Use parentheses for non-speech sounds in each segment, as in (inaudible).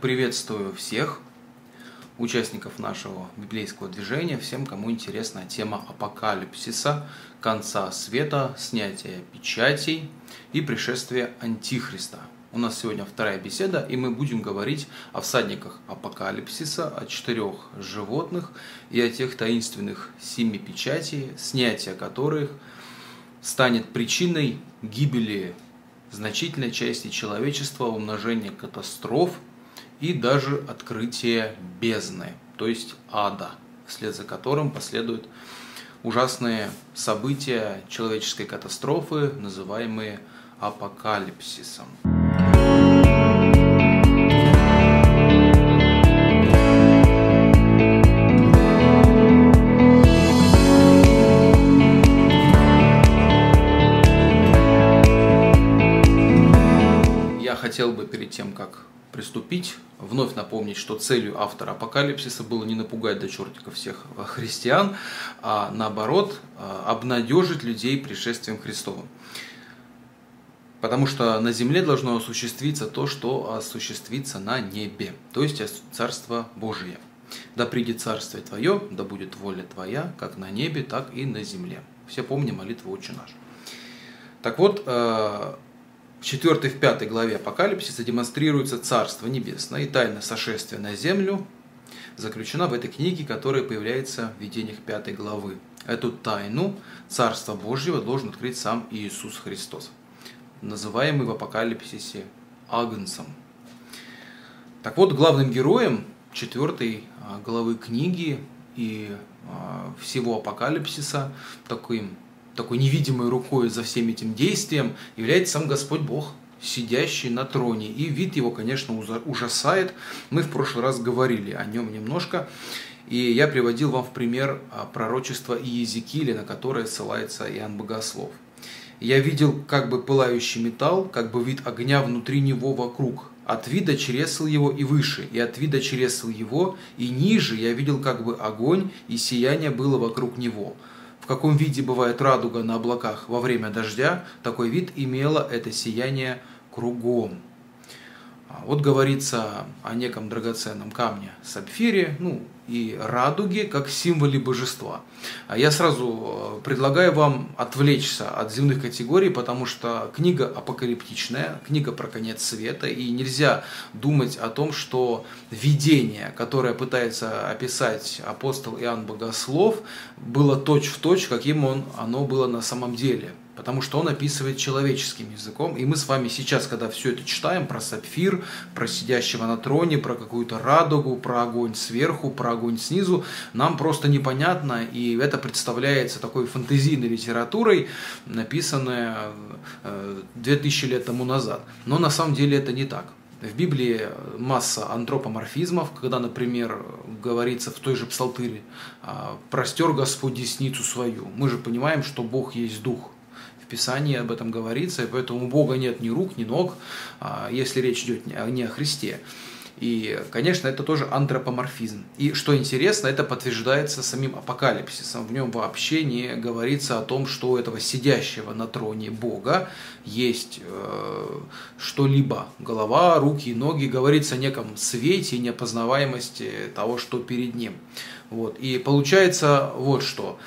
Приветствую всех участников нашего библейского движения, всем, кому интересна тема апокалипсиса, конца света, снятия печатей и пришествия Антихриста. У нас сегодня вторая беседа, и мы будем говорить о всадниках апокалипсиса, о четырех животных и о тех таинственных семи печатей, снятия которых станет причиной гибели значительной части человечества, умножения катастроф и даже открытия бездны, то есть ада, вслед за которым последуют ужасные события человеческой катастрофы, называемые апокалипсисом. хотел бы перед тем, как приступить, вновь напомнить, что целью автора апокалипсиса было не напугать до чертика всех христиан, а наоборот обнадежить людей пришествием Христовым. Потому что на земле должно осуществиться то, что осуществится на небе, то есть Царство Божие. Да придет Царствие Твое, да будет воля Твоя, как на небе, так и на земле. Все помним молитву «Отче наш». Так вот, э, в 4 в 5 главе Апокалипсиса демонстрируется Царство Небесное и тайна сошествия на землю, заключена в этой книге, которая появляется в видениях 5 главы. Эту тайну Царства Божьего должен открыть сам Иисус Христос, называемый в Апокалипсисе Агнцем. Так вот, главным героем 4 а, главы книги и а, всего Апокалипсиса, таким такой невидимой рукой за всем этим действием является сам Господь Бог, сидящий на троне. И вид его, конечно, ужасает. Мы в прошлый раз говорили о нем немножко. И я приводил вам в пример а, пророчества Иезекииля, на которое ссылается Иоанн Богослов. Я видел как бы пылающий металл, как бы вид огня внутри него вокруг. От вида чресл его и выше, и от вида чресл его и ниже я видел как бы огонь, и сияние было вокруг него каком виде бывает радуга на облаках во время дождя, такой вид имело это сияние кругом. А вот говорится о неком драгоценном камне сапфире, ну и радуге как символе божества. А я сразу э, предлагаю вам отвлечься от земных категорий, потому что книга апокалиптичная, книга про конец света, и нельзя думать о том, что видение, которое пытается описать апостол Иоанн Богослов, было точь-в-точь, точь, каким он, оно было на самом деле потому что он описывает человеческим языком. И мы с вами сейчас, когда все это читаем, про сапфир, про сидящего на троне, про какую-то радугу, про огонь сверху, про огонь снизу, нам просто непонятно, и это представляется такой фантазийной литературой, написанной 2000 лет тому назад. Но на самом деле это не так. В Библии масса антропоморфизмов, когда, например, говорится в той же псалтыре «простер Господь десницу свою». Мы же понимаем, что Бог есть Дух, Писании об этом говорится, и поэтому у Бога нет ни рук, ни ног, а, если речь идет не о Христе. И, конечно, это тоже антропоморфизм. И что интересно, это подтверждается самим апокалипсисом. В нем вообще не говорится о том, что у этого сидящего на троне Бога есть э, что-либо. Голова, руки, ноги. Говорится о неком свете и непознаваемости того, что перед ним. Вот. И получается вот что.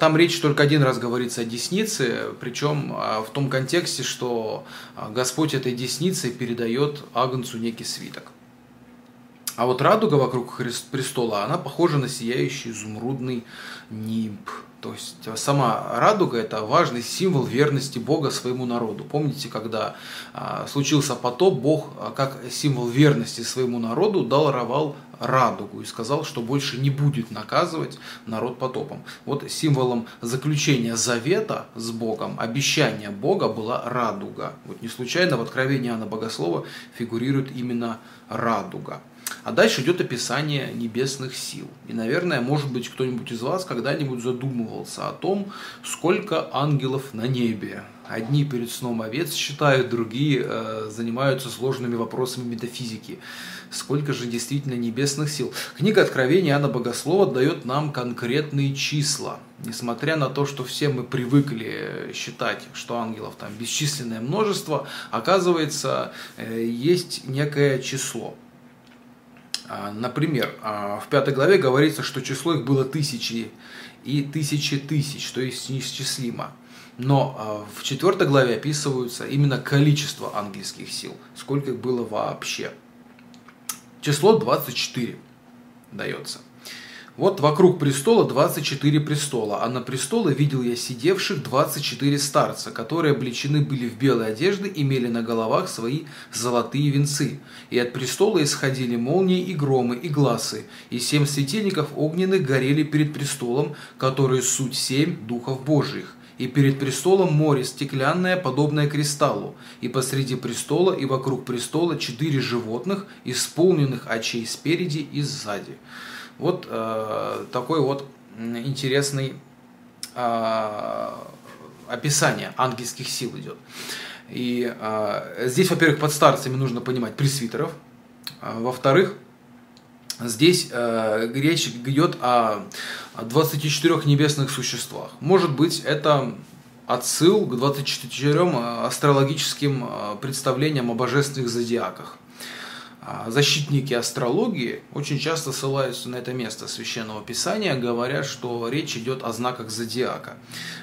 Там речь только один раз говорится о деснице, причем а, в том контексте, что а, Господь этой десницей передает Агнцу некий свиток. А вот радуга вокруг престола, она похожа на сияющий изумрудный нимб. То есть э, сама радуга – это важный символ верности Бога своему народу. Помните, когда а, случился потоп, Бог, а, как символ верности своему народу, даровал радугу и сказал, что больше не будет наказывать народ потопом. Вот символом заключения завета с Богом, обещания Бога была радуга. Вот не случайно в Откровении Иоанна Богослова фигурирует именно радуга. А дальше идет описание небесных сил. И, наверное, может быть, кто-нибудь из вас когда-нибудь задумывался о том, сколько ангелов на небе. Одни перед сном овец считают, другие э, занимаются сложными вопросами метафизики. Сколько же действительно небесных сил? Книга Откровения Иоанна Богослова дает нам конкретные числа. Несмотря на то, что все мы привыкли считать, что ангелов там бесчисленное множество, оказывается, э, есть некое число – например, а, в пятой главе говорится, что число их было тысячи и тысячи тысяч, то есть неисчислимо. Но а, в четвертой главе описываются именно количество ангельских сил, сколько их было вообще. Число 24 дается. Вот вокруг престола 24 престола, а на престоле видел я сидевших 24 старца, которые облечены были в белые одежды, имели на головах свои золотые венцы. И от престола исходили молнии и громы, и глазы, и семь светильников огненных горели перед престолом, которые суть семь духов Божьих и перед престолом море стеклянное, подобное кристаллу, и посреди престола и вокруг престола четыре животных, исполненных очей спереди и сзади. Вот э, такой вот интересный э, описание ангельских сил идет. И э, здесь, во-первых, под старцами нужно понимать пресвитеров, э, во-вторых, здесь э, речь идет о 24 небесных существах. Может быть, это отсыл к 24 э, астрологическим э, представлениям о божественных зодиаках. А защитники астрологии очень часто ссылаются на это место священного писания, говоря, что речь идет о знаках зодиака.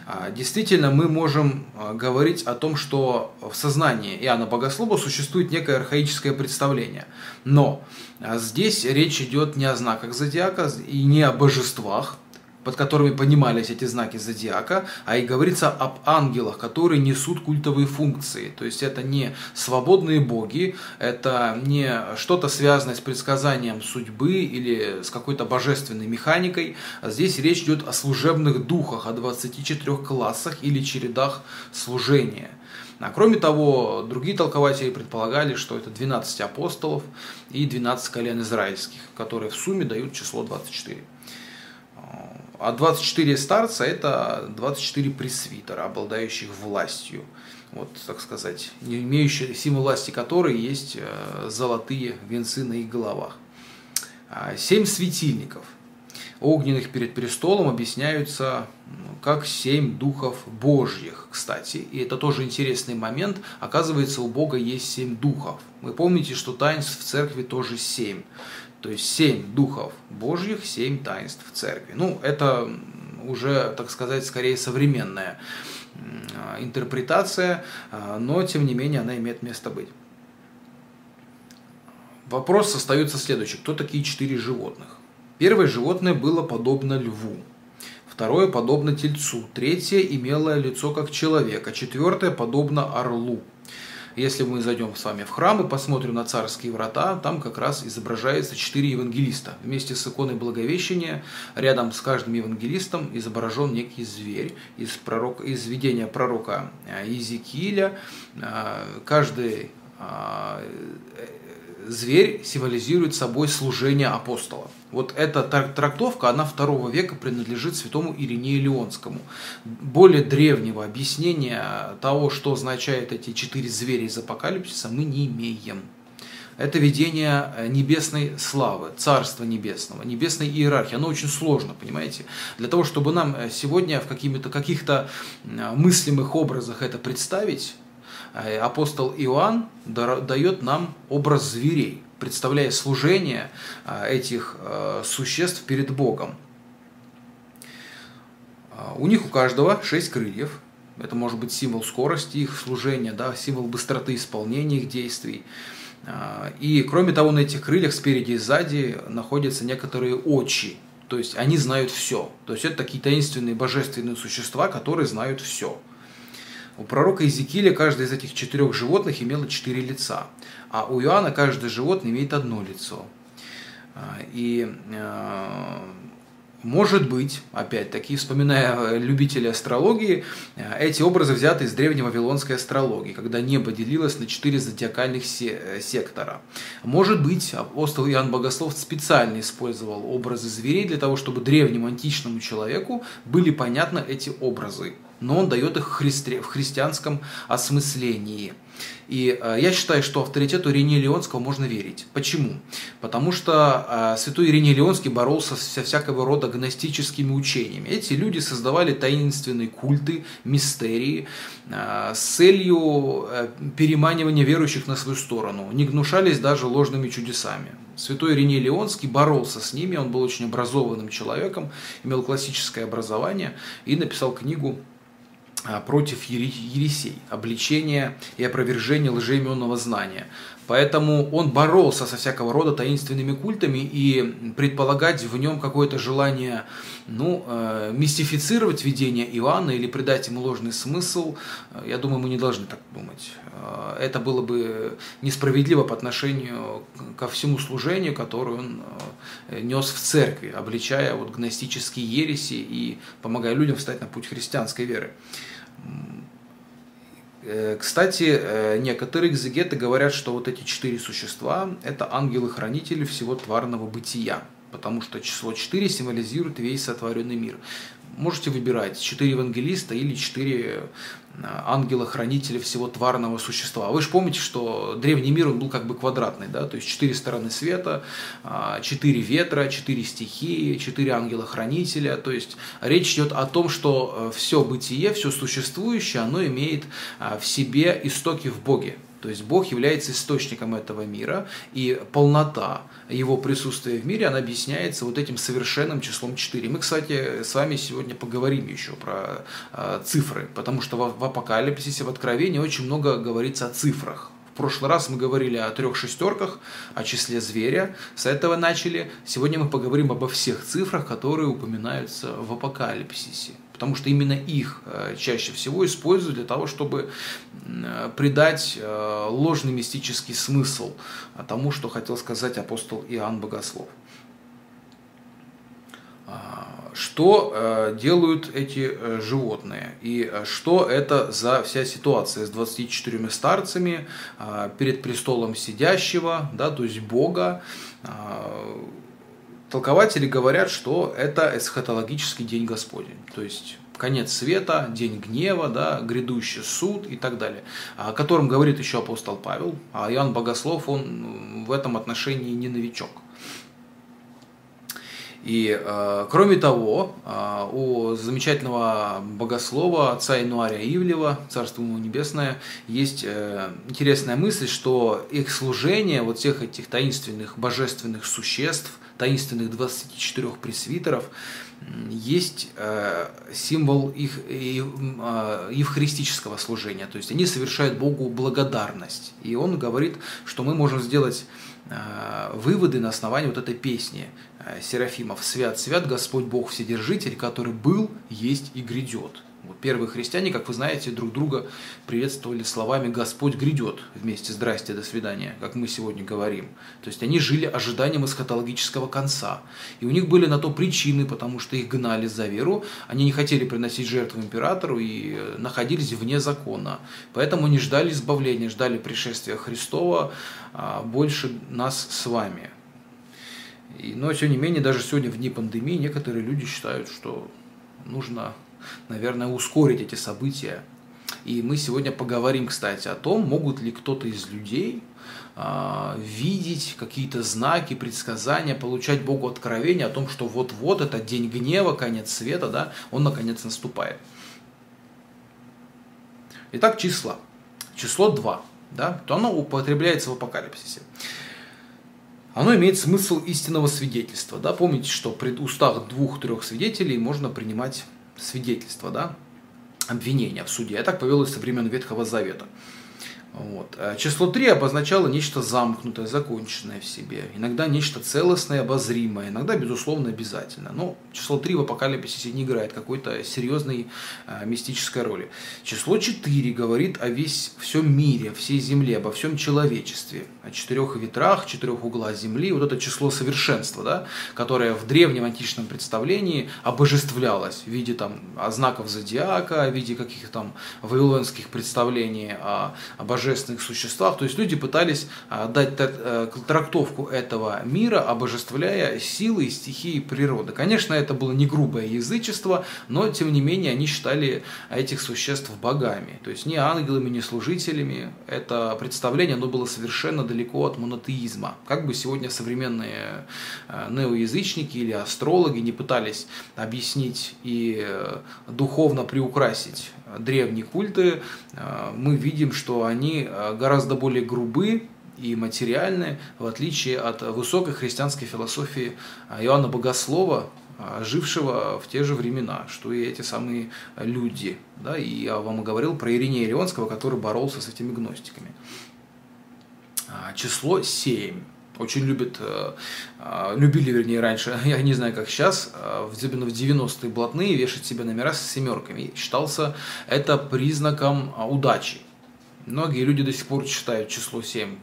А, действительно, мы можем а, говорить о том, что в сознании Иоанна Богослова существует некое архаическое представление. Но здесь речь идет не о знаках зодиака и не о божествах, под которыми понимались эти знаки зодиака, а и говорится об ангелах, которые несут культовые функции. То есть это не свободные боги, это не что-то связанное с предсказанием судьбы или с какой-то божественной механикой. Здесь речь идет о служебных духах, о 24 классах или чередах служения. А кроме того, другие толкователи предполагали, что это 12 апостолов и 12 колен израильских, которые в сумме дают число 24. А 24 старца – это 24 пресвитера, обладающих властью. Вот, так сказать, не имеющие символ власти которой есть э, золотые венцы на их головах. А, семь светильников огненных перед престолом объясняются как семь духов Божьих, кстати. И это тоже интересный момент. Оказывается, у Бога есть семь духов. Вы помните, что таинств в церкви тоже семь. То есть семь духов Божьих, семь таинств церкви. Ну, это уже, так сказать, скорее современная интерпретация, а, но тем не менее она имеет место быть. Вопрос остается следующий. Кто такие четыре животных? Первое животное было подобно льву. Второе подобно тельцу. Третье имело лицо как человек. А четвертое подобно орлу. Если мы зайдем с вами в храм и посмотрим на царские врата, там как раз изображается четыре евангелиста. Вместе с иконой Благовещения рядом с каждым евангелистом изображен некий зверь из, пророка, из видения пророка Иезекииля. А, каждый а, зверь символизирует собой служение апостола. Вот эта трактовка, она второго века принадлежит святому Иринею Леонскому. Более древнего объяснения того, что означают эти четыре зверя из апокалипсиса, мы не имеем. Это видение э, небесной славы, царства небесного, небесной иерархии. Оно очень сложно, понимаете? Для того, чтобы нам э, сегодня в каких-то каких мыслимых образах это представить, э, апостол Иоанн дает нам образ зверей представляя служение а, этих а, существ перед Богом. А, у них у каждого шесть крыльев. Это может быть символ скорости их служения, да, символ быстроты исполнения их действий. И кроме того, на этих крыльях спереди и сзади находятся некоторые очи, то есть они знают все. То есть это такие таинственные божественные существа, которые знают все. У пророка Иезекииля каждое из этих четырех животных имело четыре лица, а у Иоанна каждое животное имеет одно лицо. А, и а, может быть, опять-таки, вспоминая любителей астрологии, а, эти образы взяты из древней вавилонской астрологии, когда небо делилось на четыре зодиакальных сектора. Может быть, апостол Иоанн Богослов специально использовал образы зверей для того, чтобы древнему античному человеку были понятны эти образы но он дает их в христианском осмыслении. И э, я считаю, что авторитету Иринея Леонского можно верить. Почему? Потому что э, святой Ириней Леонский боролся со всякого рода гностическими учениями. Эти люди создавали таинственные культы, мистерии э, с целью переманивания верующих на свою сторону. Не гнушались даже ложными чудесами. Святой Ириней Леонский боролся с ними, он был очень образованным человеком, имел классическое образование и написал книгу против ересей, обличения и опровержения лжеименного знания. Поэтому он боролся со всякого рода таинственными культами и предполагать в нем какое-то желание ну, э, мистифицировать видение Иоанна или придать ему ложный смысл, э, я думаю, мы не должны так думать. Э, это было бы несправедливо по отношению ко всему служению, которое он нес в церкви, обличая вот гностические ереси и помогая людям встать на путь христианской веры. Э, кстати, э, некоторые экзегеты говорят, что вот эти четыре существа – это ангелы-хранители всего тварного бытия, потому что число 4 символизирует весь сотворенный мир. Можете выбирать 4 евангелиста или 4 э, ангела-хранителя всего тварного существа. Вы же помните, что древний мир он был как бы квадратный, да, то есть четыре стороны света, а, четыре ветра, четыре стихии, четыре ангела-хранителя. То есть речь идет о том, что э, все бытие, все существующее, оно имеет а, в себе истоки в Боге. То есть Бог является источником этого мира, и полнота его присутствия в мире, она объясняется вот этим совершенным числом 4. Мы, кстати, с вами сегодня поговорим еще про э, цифры, потому что в, в Апокалипсисе, в Откровении очень много говорится о цифрах. В прошлый раз мы говорили о трех шестерках, о числе зверя. С этого начали. Сегодня мы поговорим обо всех цифрах, которые упоминаются в Апокалипсисе потому что именно их э, чаще всего используют для того, чтобы э, придать э, ложный мистический смысл тому, что хотел сказать апостол Иоанн Богослов. А, что делают эти животные и что это за вся ситуация с 24 старцами перед престолом сидящего, да, то есть Бога, Толкователи говорят, что это эсхатологический день Господень, то есть конец света, день гнева, да, грядущий суд и так далее, о котором говорит еще апостол Павел, а Иоанн Богослов, он в этом отношении не новичок. И э, кроме того, э, у замечательного богослова отца Инуария Ивлева, Царство ему небесное, есть э, интересная мысль, что их служение, вот всех этих таинственных божественных существ – таинственных 24 пресвитеров, есть э, символ их э, евхаристического служения, то есть они совершают Богу благодарность. И он говорит, что мы можем сделать э, выводы на основании вот этой песни Серафимов «Свят, свят Господь Бог Вседержитель, который был, есть и грядет». Первые христиане, как вы знаете, друг друга приветствовали словами «Господь грядет» вместе «Здрасте, до свидания», как мы сегодня говорим. То есть они жили ожиданием эсхатологического конца. И у них были на то причины, потому что их гнали за веру, они не хотели приносить жертву императору и э, находились вне закона. Поэтому они ждали избавления, ждали пришествия Христова а, больше нас с вами. но, тем не менее, даже сегодня в дни пандемии некоторые люди считают, что нужно наверное, ускорить эти события. И мы сегодня поговорим, кстати, о том, могут ли кто-то из людей э, видеть какие-то знаки, предсказания, получать Богу откровение о том, что вот-вот этот день гнева, конец света, да, он наконец наступает. Итак, числа. Число 2, да, то оно употребляется в апокалипсисе. Оно имеет смысл истинного свидетельства. Да? Помните, что при устах двух-трех свидетелей можно принимать свидетельство, да, обвинения в суде. Я так повелось со времен Ветхого Завета. Вот. Э, число 3 обозначало нечто замкнутое, законченное в себе, иногда нечто целостное, обозримое, иногда, безусловно, обязательно. Но число 3 в апокалипсисе не играет какой-то серьезной э, мистической роли. Число 4 говорит о весь всем мире, всей земле, обо всем человечестве, о четырех ветрах, четырех углах земли. Вот это число совершенства, да, которое в древнем античном представлении обожествлялось в виде там, знаков зодиака, в виде каких-то там вавилонских представлений о, о боже божественных существах. То есть люди пытались а, дать э, трактовку этого мира, обожествляя силы и стихии природы. Конечно, это было не грубое язычество, но тем не менее они считали этих существ богами. То есть не ангелами, не служителями. Это представление оно было совершенно далеко от монотеизма. Как бы сегодня современные э, неоязычники или астрологи не пытались объяснить и э, духовно приукрасить древние культы, э, мы видим, что они э, гораздо более грубы и материальны, в отличие от высокой христианской философии э, Иоанна Богослова, жившего в те же времена, что и эти самые люди. Да, и я вам говорил про Иринея Леонского, который боролся с этими гностиками. Число 7 очень любят, э, э, любили, вернее, раньше, (laughs) я не знаю, как сейчас, э, особенно в 90-е блатные, вешать себе номера с семерками. Считался это признаком удачи. Многие люди до сих пор считают число 7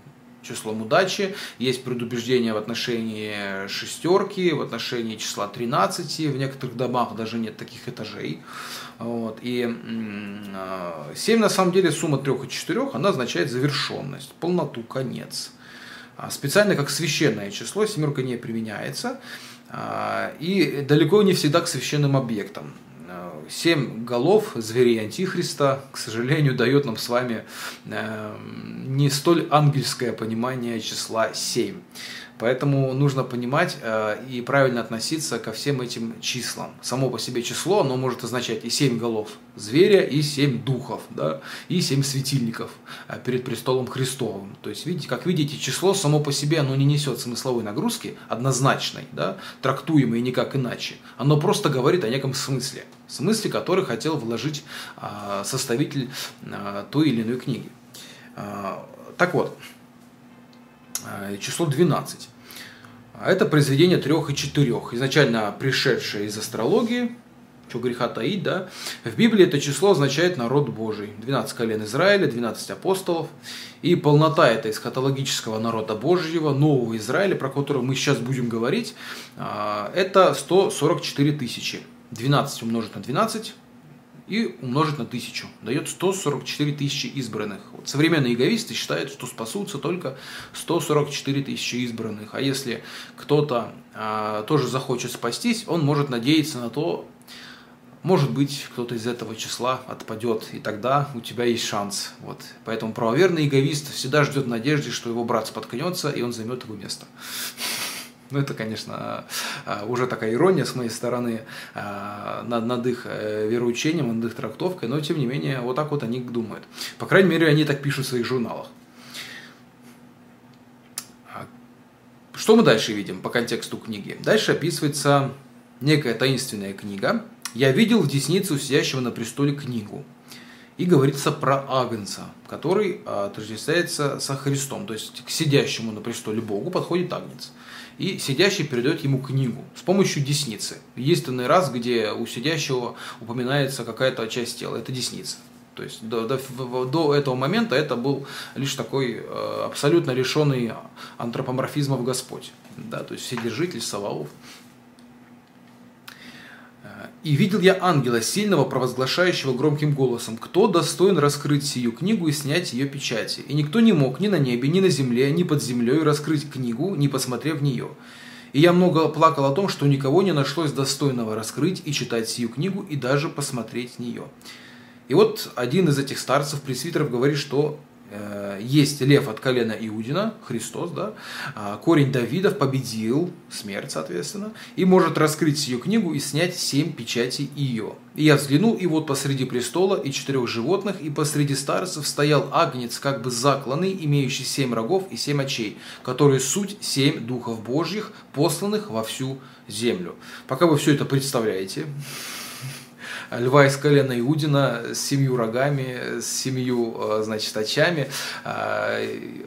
числом удачи. Есть предубеждения в отношении шестерки, в отношении числа 13. В некоторых домах даже нет таких этажей. Вот. И 7 на самом деле сумма 3 и 4, она означает завершенность, полноту, конец. А специально как священное число семерка не применяется а, и далеко не всегда к священным объектам. А, семь голов зверей Антихриста, к сожалению, дает нам с вами не столь ангельское понимание числа семь. Поэтому нужно понимать э, и правильно относиться ко всем этим числам. Само по себе число, оно может означать и семь голов зверя, и семь духов, да, и семь светильников э, перед престолом Христовым. То есть, видите, как видите, число само по себе, оно не несет смысловой нагрузки однозначной, да, трактуемой никак иначе. Оно просто говорит о неком смысле, смысле, который хотел вложить э, составитель той или иной книги. Так вот, число 12. А это произведение трех и четырех, изначально пришедшее из астрологии, что греха таить, да. В Библии это число означает народ Божий. 12 колен Израиля, 12 апостолов. И полнота этой эсхатологического народа Божьего, нового Израиля, про которого мы сейчас будем говорить, э, это 144 тысячи. 12 умножить на 12 и умножить на тысячу. Дает 144 тысячи избранных. Вот современные иговисты считают, что спасутся только 144 тысячи избранных. А если кто-то а, тоже захочет спастись, он может надеяться на то, может быть, кто-то из этого числа отпадет, и тогда у тебя есть шанс. Вот. Поэтому правоверный иговист всегда ждет надежды, что его брат споткнется, и он займет его место. Ну, это, конечно, а, уже такая ирония с моей стороны а, над, над их э, вероучением, над их трактовкой, но, тем не менее, вот так вот они думают. По крайней мере, они так пишут в своих журналах. А, что мы дальше видим по контексту книги? Дальше описывается некая таинственная книга. «Я видел в деснице у сидящего на престоле книгу». И говорится про Агнца, который отождествляется со Христом. То есть к сидящему на престоле Богу подходит Агнец и сидящий передает ему книгу с помощью десницы. Единственный раз, где у сидящего упоминается какая-то часть тела, это десница. То есть до, до, до этого момента это был лишь такой э, абсолютно лишенный антропоморфизмов Господь. Да, то есть Вседержитель, Саваоф. И видел я ангела сильного, провозглашающего громким голосом, кто достоин раскрыть сию книгу и снять ее печати. И никто не мог ни на небе, ни на земле, ни под землей раскрыть книгу, не посмотрев в нее. И я много плакал о том, что никого не нашлось достойного раскрыть и читать сию книгу, и даже посмотреть в нее. И вот один из этих старцев, пресвитеров, говорит, что есть лев от колена Иудина, Христос, да, а, корень Давидов победил смерть, соответственно, и может раскрыть сию книгу и снять семь печатей ее. И я взглянул, и вот посреди престола и четырех животных, и посреди старцев стоял агнец, как бы закланный, имеющий семь рогов и семь очей, которые суть семь духов Божьих, посланных во всю землю. Пока вы все это представляете, льва из колена Иудина с семью рогами, с семью, э, значит, очами. А,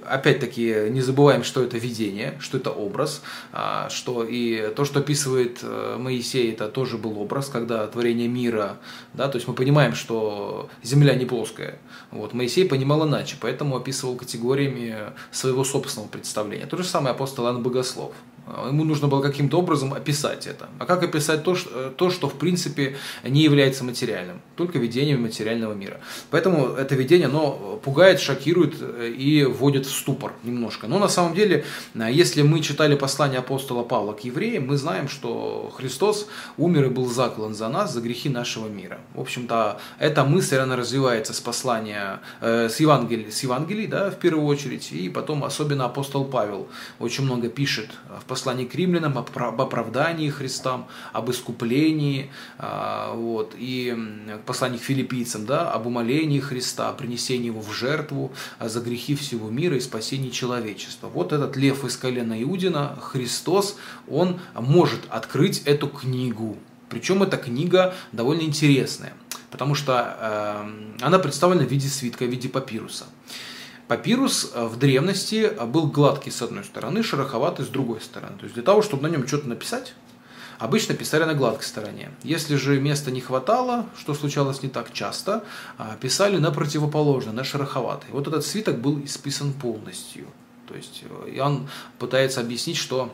опять-таки, не забываем, что это видение, что это образ, а, что и то, что описывает э, Моисей, это тоже был образ, когда творение мира, да, то есть мы понимаем, что земля не плоская. Вот, Моисей понимал иначе, поэтому описывал категориями своего собственного представления. То же самое апостол Иоанн Богослов. Ему нужно было каким-то образом описать это. А как описать то, что, то, что в принципе не является материальным, только видением материального мира. Поэтому это видение, оно пугает, шокирует э, и вводит в ступор немножко. Но на самом деле, э, если мы читали послание апостола Павла к евреям, мы знаем, что Христос умер и был заклан за нас, за грехи нашего мира. В общем-то, эта мысль, она развивается с послания, э, с Евангелия, с Евангелий, да, в первую очередь, и потом особенно апостол Павел очень много пишет в послании к римлянам об оправдании Христа, об искуплении, а, вот, и послании к филиппийцам, да, об умолении Христа, о принесении его в жертву а, за грехи всего мира и спасении человечества. Вот этот лев из колена Иудина, Христос, он может открыть эту книгу. Причем эта книга довольно интересная, потому что э, она представлена в виде свитка, в виде папируса. Папирус э, в древности был гладкий с одной стороны, шероховатый с другой стороны. То есть для того, чтобы на нем что-то написать, обычно писали на гладкой стороне. Если же места не хватало, что случалось не так часто, а, писали на противоположной, на шероховатой. Вот этот свиток был исписан полностью. То есть э, Иоанн пытается объяснить, что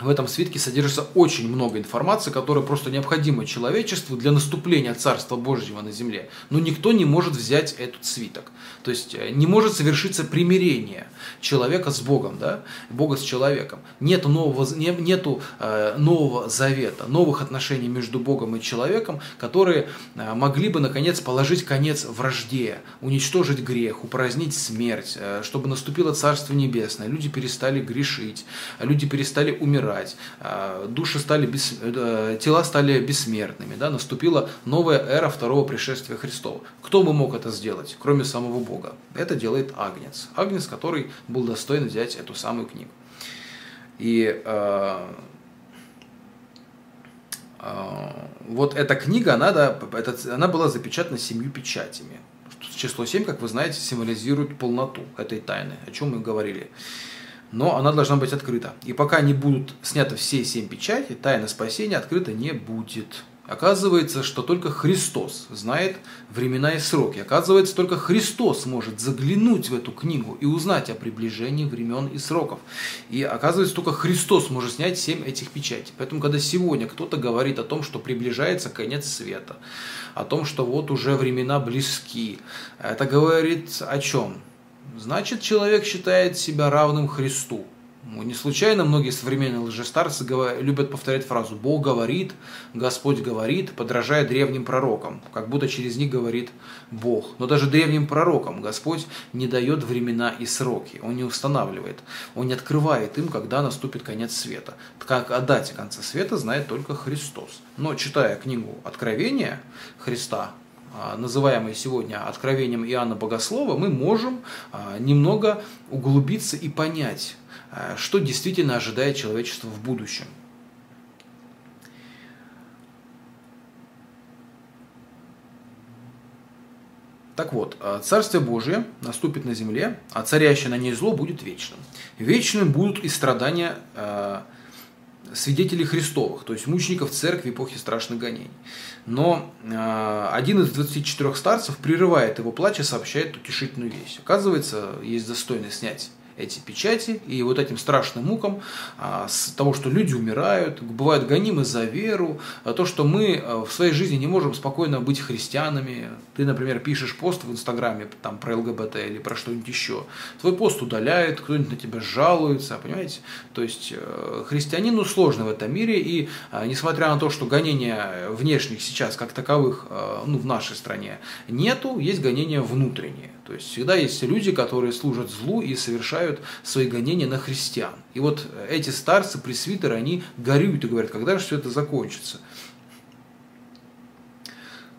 в этом свитке содержится очень много информации, которая просто необходима человечеству для наступления Царства Божьего на земле. Но никто не может взять этот свиток. То есть э, не может совершиться примирение человека с Богом, да? Бога с человеком. Нет нового, не, нету э, нового завета, новых отношений между Богом и человеком, которые э, могли бы, наконец, положить конец вражде, уничтожить грех, упразднить смерть, э, чтобы наступило Царство Небесное. Люди перестали грешить, люди перестали умирать умирать, а, души стали бес... Э, тела стали бессмертными, да, наступила новая эра второго пришествия Христова. Кто бы мог это сделать, кроме самого Бога? Это делает Агнец. Агнец, который был достоин взять эту самую книгу. И э, э, вот эта книга, она, да, это, она была запечатана семью печатями. Число 7, как вы знаете, символизирует полноту этой тайны, о чем мы говорили но она должна быть открыта. И пока не будут сняты все семь печатей, тайна спасения открыта не будет. Оказывается, что только Христос знает времена и сроки. Оказывается, только Христос может заглянуть в эту книгу и узнать о приближении времен и сроков. И оказывается, только Христос может снять семь этих печатей. Поэтому, когда сегодня кто-то говорит о том, что приближается конец света, о том, что вот уже времена близки, это говорит о чем? Значит, человек считает себя равным Христу. Ну, не случайно многие современные лжестарцы любят повторять фразу «Бог говорит», «Господь говорит», подражая древним пророкам, как будто через них говорит Бог. Но даже древним пророкам Господь не дает времена и сроки, Он не устанавливает, Он не открывает им, когда наступит конец света. Как о дате конца света знает только Христос. Но читая книгу Откровения Христа, а, называемое сегодня откровением Иоанна Богослова, мы можем а, немного углубиться и понять, а, что действительно ожидает человечество в будущем. Так вот, Царствие Божие наступит на земле, а царящее на ней зло будет вечным. Вечным будут и страдания свидетелей Христовых, то есть мучеников церкви эпохи страшных гонений. Но э, один из 24 старцев прерывает его плач и сообщает утешительную вещь. Оказывается, есть достойный снять эти печати, и вот этим страшным мукам а, с того, что люди умирают, бывают гонимы за веру, а то, что мы а, в своей жизни не можем спокойно быть христианами. Ты, например, пишешь пост в Инстаграме там, про ЛГБТ или про что-нибудь еще. Твой пост удаляют, кто-нибудь на тебя жалуется, понимаете? То есть э, христианину сложно в этом мире, и несмотря на то, что гонения внешних сейчас как таковых ну, в нашей стране нету, есть гонения внутренние. То есть всегда есть люди, которые служат злу и совершают свои гонения на христиан. И вот эти старцы, пресвитеры, они горюют и говорят, когда же все это закончится.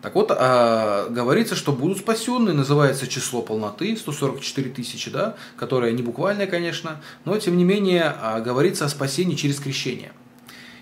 Так вот, а, говорится, что будут спасенные, называется число полноты, 144 тысячи, да, которое не буквальное, конечно, но тем не менее а, говорится о спасении через крещение.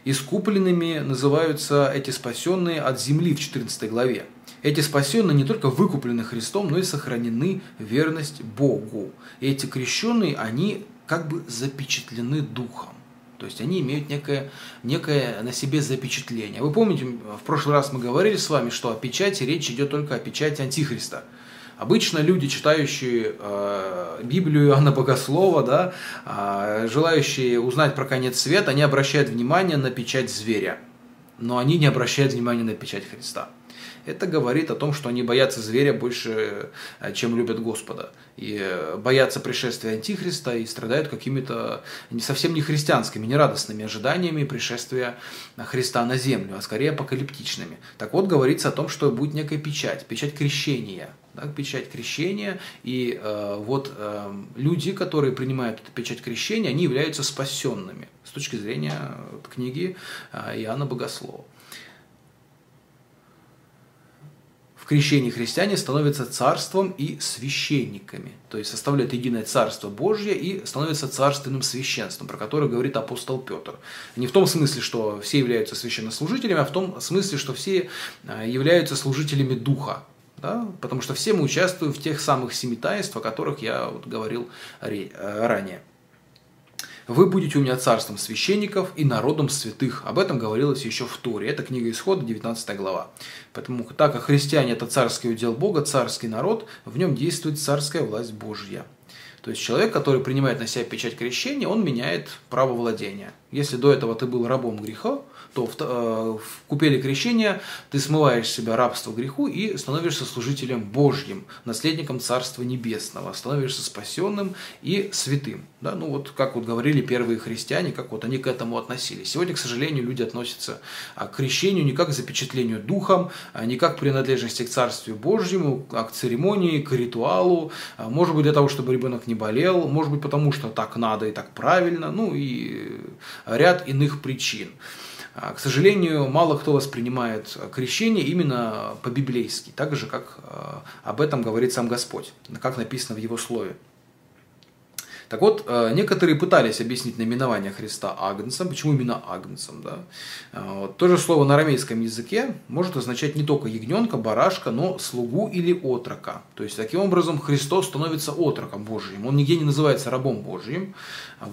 Искупленными называются эти спасенные от земли в 14 главе. Эти спасенные не только выкуплены Христом, но и сохранены верность Богу. И эти крещенные, они как бы запечатлены Духом. То есть они имеют некое, некое на себе запечатление. Вы помните, в прошлый раз мы говорили с вами, что о печати речь идет только о печати Антихриста. Обычно люди, читающие э, Библию Иоанна Богослова, да, э, желающие узнать про конец света, они обращают внимание на печать зверя, но они не обращают внимания на печать Христа это говорит о том, что они боятся зверя больше, э, чем любят Господа. И э, боятся пришествия Антихриста и страдают какими-то не совсем не христианскими, не радостными ожиданиями пришествия Христа на землю, а скорее апокалиптичными. Так вот, говорится о том, что будет некая печать, печать крещения. Да, печать крещения, и э, вот э, люди, которые принимают эту печать крещения, они являются спасенными с точки зрения книги э, Иоанна Богослова. В крещении христиане становятся царством и священниками, то есть составляют единое царство Божье и становятся царственным священством, про которое говорит апостол Петр. Не в том смысле, что все являются священнослужителями, а в том смысле, что все а, являются служителями Духа, да? потому что все мы участвуем в тех самых семи таинствах, о которых я вот говорил э, ранее. Вы будете у меня царством священников и народом святых. Об этом говорилось еще в Торе. Это книга Исхода, 19 глава. Поэтому, так как христиане – это царский удел Бога, царский народ, в нем действует царская власть Божья. То есть человек, который принимает на себя печать крещения, он меняет право владения. Если до этого ты был рабом греха, то в, э, в купеле крещения ты смываешь себя рабство греху и становишься служителем Божьим, наследником Царства Небесного, становишься спасенным и святым. Да? Ну вот как вот говорили первые христиане, как вот они к этому относились. Сегодня, к сожалению, люди относятся а, к крещению не как к запечатлению духом, а не как к принадлежности к Царству Божьему, а к церемонии, к ритуалу, а, может быть для того, чтобы ребенок не болел, может быть потому, что так надо и так правильно, ну и ряд иных причин. А, к сожалению, мало кто воспринимает крещение именно по-библейски, так же, как а, об этом говорит сам Господь, как написано в Его Слове. Так вот, э, некоторые пытались объяснить наименование Христа Агнцем. Почему именно Агнцем? Да? То же слово на арамейском языке может означать не только ягненка, барашка, но слугу или отрока. То есть, таким образом, Христос становится отроком Божьим. Он нигде не называется рабом Божьим,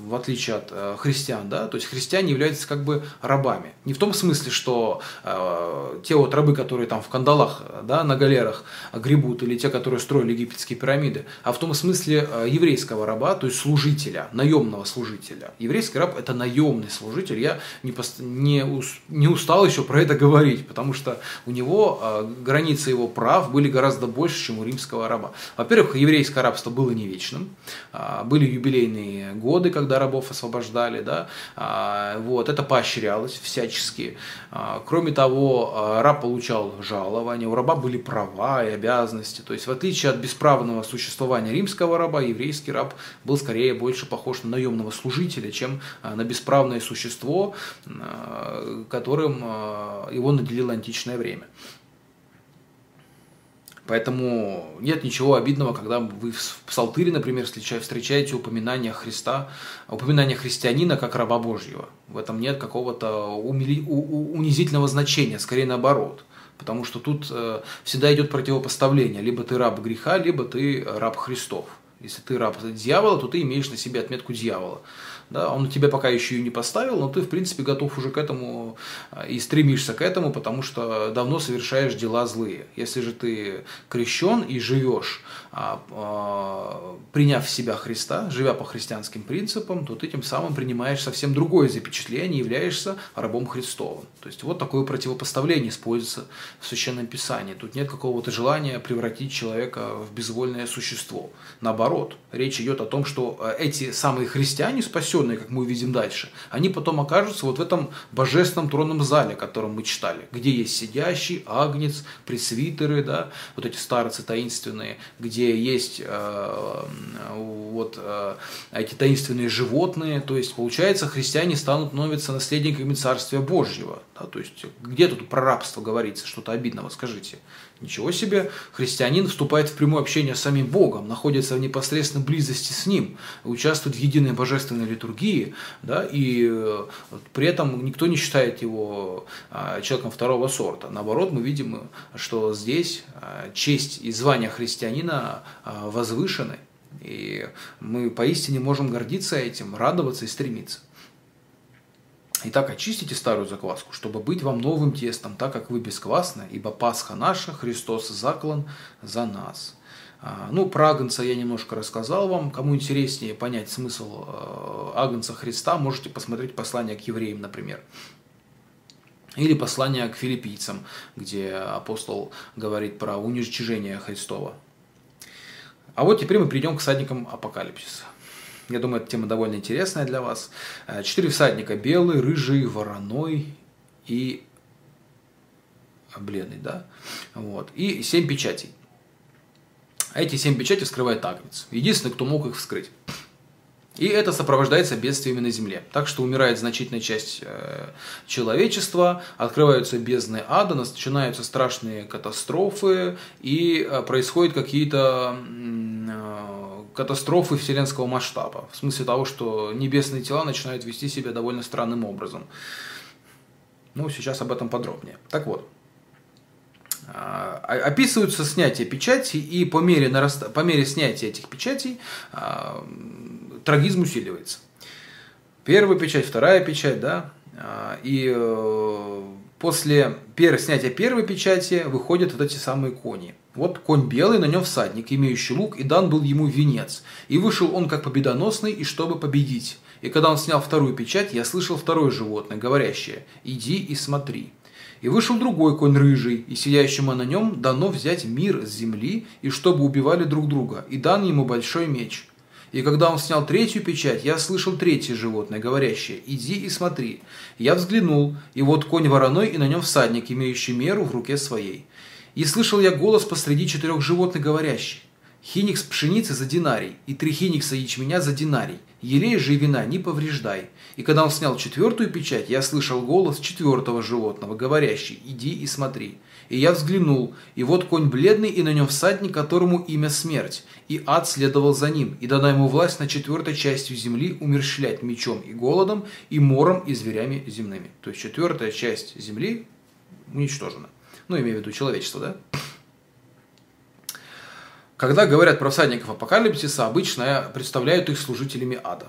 в отличие от э, христиан. Да? То есть, христиане являются как бы рабами. Не в том смысле, что э, те вот рабы, которые там в кандалах, да, на галерах гребут, или те, которые строили египетские пирамиды, а в том смысле э, еврейского раба, то есть служителя, наемного служителя. Еврейский раб – это наемный служитель. Я не, пост... не, не устал еще про это говорить, потому что у него э, границы его прав были гораздо больше, чем у римского раба. Во-первых, еврейское рабство было не вечным. Э, были юбилейные годы, когда рабов освобождали. Да? Э, вот, это поощрялось всячески. Э, кроме того, э, раб получал жалование, у раба были права и обязанности. То есть, в отличие от бесправного существования римского раба, еврейский раб был, скорее больше похож на наемного служителя, чем а, на бесправное существо, а, которым а, его наделило античное время. Поэтому нет ничего обидного, когда вы в Псалтыре, например, встречаете упоминание Христа, упоминание христианина как раба Божьего. В этом нет какого-то унизительного значения, скорее наоборот. Потому что тут э, всегда идет противопоставление. Либо ты раб греха, либо ты раб Христов. Если ты раб дьявола, то ты имеешь на себе отметку дьявола. Да, он тебя пока еще ее не поставил, но ты, в принципе, готов уже к этому а, и стремишься к этому, потому что давно совершаешь дела злые. Если же ты крещен и живешь, а, а, приняв в себя Христа, живя по христианским принципам, то ты тем самым принимаешь совсем другое запечатление являешься рабом Христовым. То есть вот такое противопоставление используется в Священном Писании. Тут нет какого-то желания превратить человека в безвольное существо. Наоборот, речь идет о том, что эти самые христиане спасенные, заключенные, как мы увидим дальше, они потом окажутся вот в этом божественном тронном зале, о котором мы читали, где есть сидящий, агнец, пресвитеры, да, вот эти старцы таинственные, где есть э, вот э, эти таинственные животные, то есть, получается, христиане станут становиться наследниками Царствия Божьего, да, то есть, где тут про рабство говорится, что-то обидного, скажите. Ничего себе, христианин вступает в прямое общение с самим Богом, находится в непосредственной близости с Ним, участвует в единой божественной литургии, да, и э, при этом никто не считает его а, человеком второго сорта. Наоборот, мы видим, что здесь а, честь и звание христианина а, возвышены, и мы поистине можем гордиться этим, радоваться и стремиться. Итак, очистите старую закваску, чтобы быть вам новым тестом, так как вы бесквасны, ибо Пасха наша, Христос заклан за нас. А, ну, про Агнца я немножко рассказал вам. Кому интереснее понять смысл э, Агнца Христа, можете посмотреть послание к евреям, например. Или послание к филиппийцам, где апостол говорит про уничтожение Христова. А вот теперь мы перейдем к всадникам апокалипсиса. Я думаю, эта тема довольно интересная для вас. Э, четыре всадника. Белый, рыжий, вороной и бледный, да? Вот. И семь печатей. Эти семь печатей вскрывает Агнец. Единственный, кто мог их вскрыть. И это сопровождается бедствиями на земле. Так что умирает значительная часть э, человечества, открываются бездны ада, начинаются страшные катастрофы и э, происходят какие-то э, катастрофы вселенского масштаба. В смысле того, что небесные тела начинают вести себя довольно странным образом. Ну, сейчас об этом подробнее. Так вот, описываются снятие печати, и по мере, нараст... по мере снятия этих печатей а, трагизм усиливается. Первая печать, вторая печать, да, а, и э, после снятия первой печати выходят вот эти самые кони. Вот конь белый, на нем всадник, имеющий лук, и дан был ему венец. И вышел он как победоносный, и чтобы победить. И когда он снял вторую печать, я слышал второе животное, говорящее, иди и смотри. И вышел другой конь рыжий, и сияющему на нем дано взять мир с земли, и чтобы убивали друг друга, и дан ему большой меч. И когда он снял третью печать, я слышал третье животное, говорящее «Иди и смотри». Я взглянул, и вот конь вороной, и на нем всадник, имеющий меру в руке своей. И слышал я голос посреди четырех животных, говорящий Хиникс пшеницы за динарий, и три хиникса ячменя за динарий. Елей же и вина не повреждай. И когда он снял четвертую печать, я слышал голос четвертого животного, говорящий «Иди и смотри». И я взглянул, и вот конь бледный, и на нем всадник, которому имя смерть. И ад следовал за ним, и дана ему власть на четвертой частью земли умерщвлять мечом и голодом, и мором, и зверями земными. То есть четвертая часть земли уничтожена. Ну, имею в виду человечество, да? Когда говорят про всадников апокалипсиса, обычно представляют их служителями ада.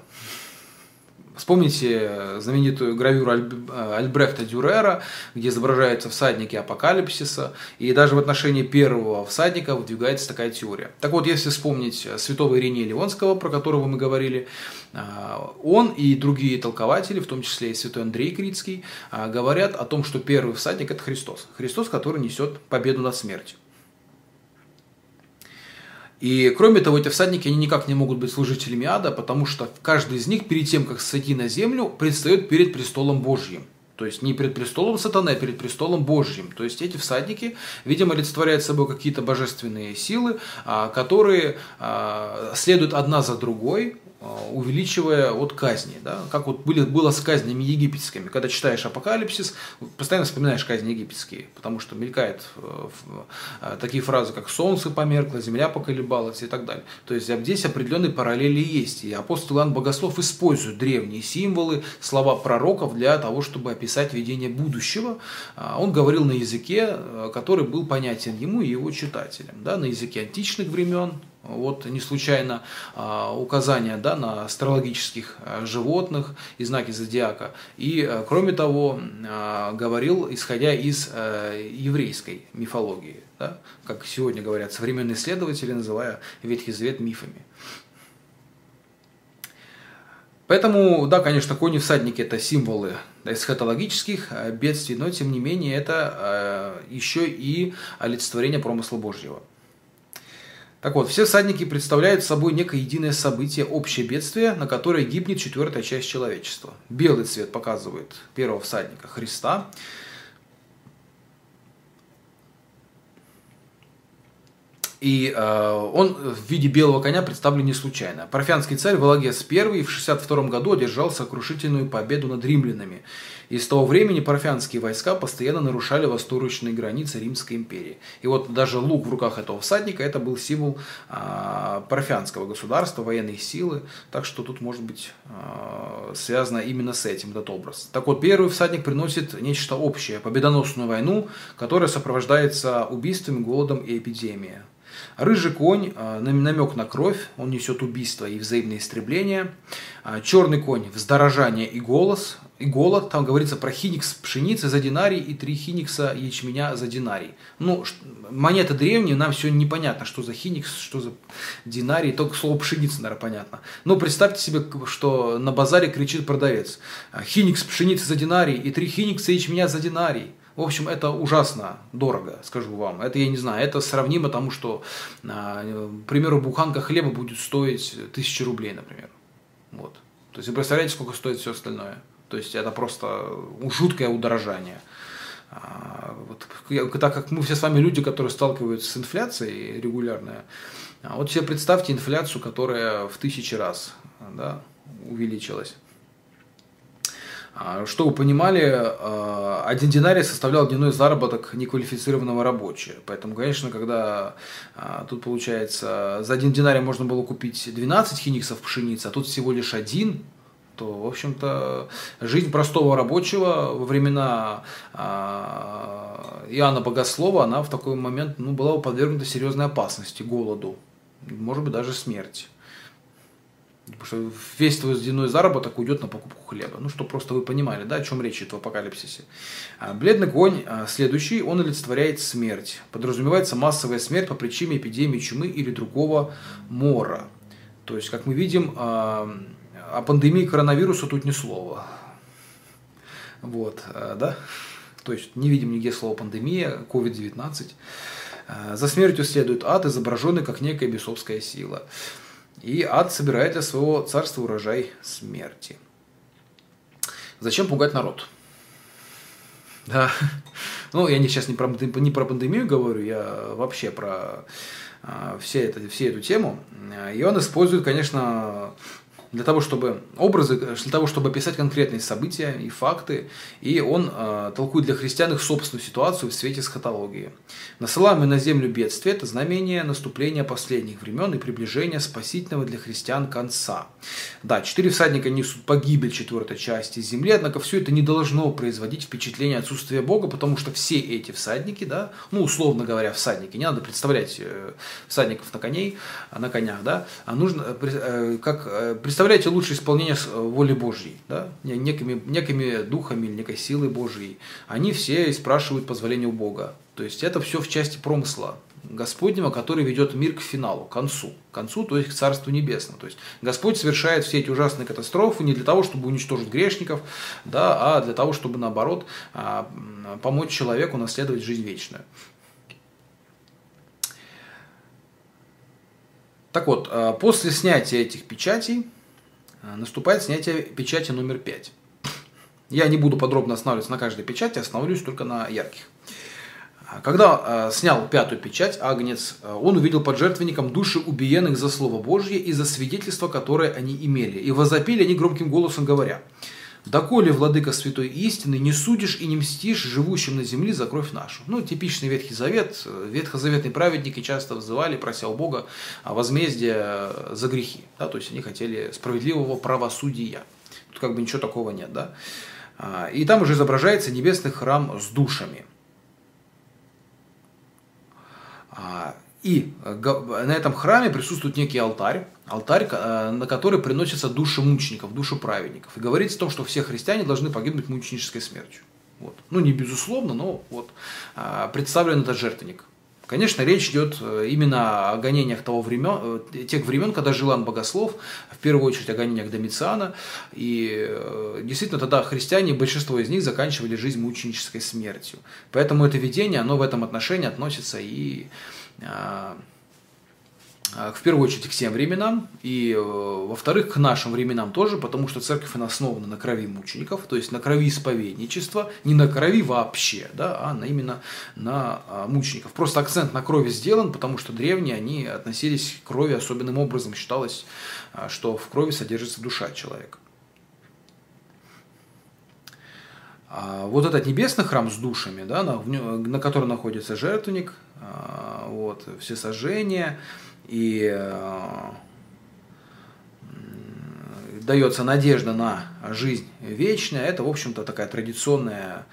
Вспомните знаменитую гравюру Альбрехта Дюрера, где изображаются всадники апокалипсиса, и даже в отношении первого всадника выдвигается такая теория. Так вот, если вспомнить святого Иринея Ливонского, про которого мы говорили, а, он и другие толкователи, в том числе и святой Андрей Критский, а, говорят о том, что первый всадник – это Христос. Христос, который несет победу над смертью. И кроме того, эти всадники, они никак не могут быть служителями ада, потому что каждый из них перед тем, как сойти на землю, предстает перед престолом Божьим. То есть не перед престолом сатаны, а перед престолом Божьим. То есть эти всадники, видимо, олицетворяют собой какие-то божественные силы, а, которые а, следуют одна за другой, увеличивая от казни. Да? Как вот были, было с казнями египетскими. Когда читаешь Апокалипсис, постоянно вспоминаешь казни египетские, потому что мелькают э, э, такие фразы, как «солнце померкло», «земля поколебалась» и так далее. То есть здесь определенные параллели есть. И апостол Иоанн Богослов использует древние символы, слова пророков для того, чтобы описать видение будущего. А, он говорил на языке, э, который был понятен ему и его читателям. Да? На языке античных времен, вот не случайно а, указания да, на астрологических а, животных и знаки зодиака. И, а, кроме того, говорил, исходя из еврейской мифологии, да, как сегодня говорят современные исследователи, называя Ветхий Завет мифами. Поэтому, да, конечно, кони-всадники – это символы эсхатологических бедствий, но, тем не менее, это еще и олицетворение промысла Божьего. Так вот, все всадники представляют собой некое единое событие, общее бедствие, на которое гибнет четвертая часть человечества. Белый цвет показывает первого всадника Христа. И э, он в виде белого коня представлен не случайно. Парфянский царь Валагес I в 62 году одержал сокрушительную победу над римлянами. И с того времени парфянские войска постоянно нарушали восточные границы Римской империи. И вот даже лук в руках этого всадника это был символ э, парфянского государства, военной силы. Так что тут может быть э, связано именно с этим этот образ. Так вот, первый всадник приносит нечто общее, победоносную войну, которая сопровождается убийствами, голодом и эпидемией. Рыжий конь, э, намек на кровь, он несет убийство и взаимное истребление. Черный конь – вздорожание и голос, и голод. Там говорится про хиникс пшеницы за динарий и три хиникса ячменя за динарий. Ну, монеты древние, нам все непонятно, что за хиникс, что за динарий, только слово пшеница, наверное, понятно. Но представьте себе, что на базаре кричит продавец. Хиникс пшеницы за динарий и три хиникса ячменя за динарий. В общем, это ужасно дорого, скажу вам. Это я не знаю, это сравнимо тому, что, а, к примеру, буханка хлеба будет стоить тысячи рублей, например. Вот. То есть вы представляете, сколько стоит все остальное? То есть это просто жуткое удорожание. А, вот, так как мы все с вами люди, которые сталкиваются с инфляцией регулярно, а вот себе представьте инфляцию, которая в тысячи раз да, увеличилась. А, что вы понимали, один динарий составлял дневной заработок неквалифицированного рабочего. Поэтому, конечно, когда тут получается за один динарий можно было купить 12 хиниксов пшеницы, а тут всего лишь один, то, в общем-то, жизнь простого рабочего во времена а, Иоанна Богослова, она в такой момент ну, была подвергнута серьезной опасности, голоду, может быть, даже смерти. Потому что весь твой дневной заработок уйдет на покупку хлеба. Ну, что просто вы понимали, да, о чем речь в апокалипсисе. А, бледный конь, а, следующий, он олицетворяет смерть. Подразумевается массовая смерть по причине эпидемии чумы или другого мора. То есть, как мы видим, о пандемии коронавируса тут ни слова. Вот, э, да? То есть не видим нигде слова пандемия, COVID-19. Э, за смертью следует ад, изображенный как некая бесовская сила. И ад собирает для своего царства урожай смерти. Зачем пугать народ? Да. Ну, я не, сейчас не про, не про пандемию говорю, я вообще про э, все, это, все эту тему. И он использует, конечно, для того, чтобы образы, для того, чтобы описать конкретные события и факты, и он э, толкует для христиан их собственную ситуацию в свете схотологии. Насылаемые на землю бедствия – это знамение наступления последних времен и приближения спасительного для христиан конца. Да, четыре всадника несут погибель четвертой части земли, однако все это не должно производить впечатление отсутствия Бога, потому что все эти всадники, да, ну, условно говоря, всадники, не надо представлять э, всадников на коней, на конях, да, а нужно э, э как э, представлять представляете лучшее исполнение э, воли Божьей, да? некими, некими духами или некой силой Божьей. Они все спрашивают позволения у Бога. То есть это все в части промысла Господнего, который ведет мир к финалу, к концу. К концу, то есть к Царству Небесному. То есть Господь совершает все эти ужасные катастрофы не для того, чтобы уничтожить грешников, да, а для того, чтобы наоборот а, помочь человеку наследовать жизнь вечную. Так вот, а, после снятия этих печатей Э, наступает снятие печати номер 5. Я не буду подробно останавливаться на каждой печати, остановлюсь только на ярких. А, когда э, снял пятую печать, Агнец, э, он увидел под жертвенником души убиенных за Слово Божье и за свидетельство, которое они имели. И возопили они громким голосом, говоря, Доколе, владыка святой истины, не судишь и не мстишь живущим на земле за кровь нашу. Ну, типичный Ветхий Завет. Ветхозаветные праведники часто взывали, прося у Бога возмездия за грехи. Да, то есть они хотели справедливого правосудия. Тут как бы ничего такого нет. Да? А, и там уже изображается небесный храм с душами. А, и на этом храме присутствует некий алтарь, алтарь, э, на который приносятся души мучеников, души праведников. И говорится о том, что все христиане должны погибнуть мученической смертью. Вот. Ну, не безусловно, но вот а, представлен этот жертвенник. Конечно, речь идет э, именно о гонениях того времен, э, тех времен, когда жил Ан Богослов, в первую очередь о гонениях Домициана. И действительно, тогда христиане, большинство из них заканчивали жизнь мученической смертью. Поэтому это видение, оно в этом отношении относится и а, в первую очередь к тем временам, и э, во-вторых, к нашим временам тоже, потому что церковь она основана на крови мучеников, то есть на крови исповедничества, не на крови вообще, да, а на, именно на а, мучеников. Просто акцент на крови сделан, потому что древние, они относились к крови особенным образом, считалось, что в крови содержится душа человека. А вот этот небесный храм с душами, да, на, на котором находится жертвенник, а, вот, все сожжения, и а, дается надежда на жизнь вечную, это, в общем-то, такая традиционная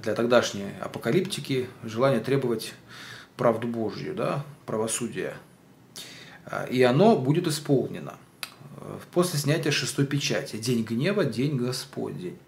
для тогдашней апокалиптики желание требовать правду Божью, да, правосудие. И оно будет исполнено после снятия шестой печати. День гнева, день Господень.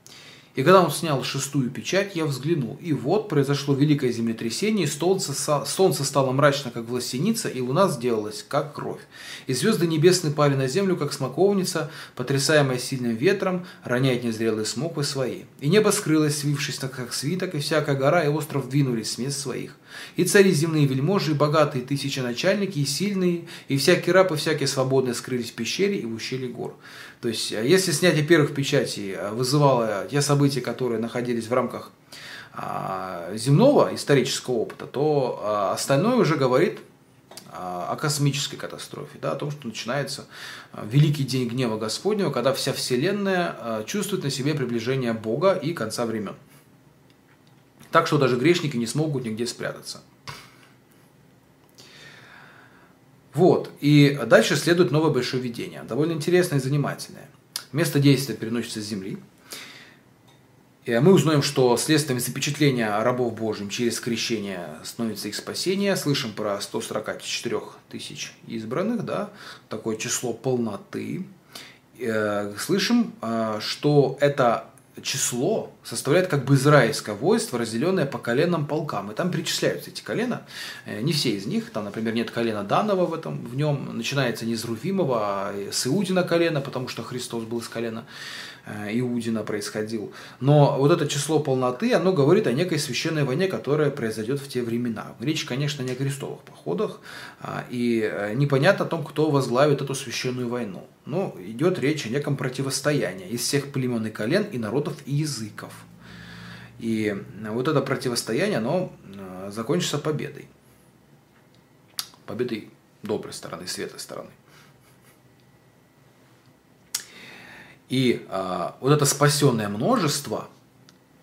И когда он снял шестую печать, я взглянул, и вот произошло великое землетрясение, солнце, солнце стало мрачно, как властеница, и луна сделалась, как кровь. И звезды небесные пали на землю, как смоковница, потрясаемая сильным ветром, роняет незрелые смоквы свои. И небо скрылось, свившись так, как свиток, и всякая гора и остров двинулись с мест своих. И цари земные вельможи, и богатые тысяченачальники, и сильные, и всякий раб, и всякие свободные скрылись в пещере и в ущелье гор. То есть, а если снятие первых печатей а, вызывало те события, которые находились в рамках а, земного исторического опыта, то остальное уже говорит о космической катастрофе, да, о том, что начинается великий день гнева Господнего, когда вся Вселенная чувствует на себе приближение Бога и конца времен. Так что даже грешники не смогут нигде спрятаться. Вот, и дальше следует новое большое видение, довольно интересное и занимательное. Место действия переносится с земли. И мы узнаем, что следствием запечатления рабов Божьим через крещение становится их спасение. Слышим про 144 тысяч избранных, да, такое число полноты. Э, слышим, э, что это число составляет как бы израильское войство, разделенное по коленам полкам. И там перечисляются эти колена. Э, не все из них. Там, например, нет колена Данова в, этом, в нем. Начинается не из Рувимова, а с Иудина колена, потому что Христос был из колена. Э, Иудина происходил. Но вот это число полноты, оно говорит о некой священной войне, которая произойдет в те времена. Речь, конечно, не о крестовых походах, а, и э, непонятно о том, кто возглавит эту священную войну. Но идет речь о неком противостоянии из всех племен и колен, и народов, и языков. И вот это противостояние, оно э, закончится победой. Победой доброй стороны, светлой стороны. И э, вот это спасенное множество,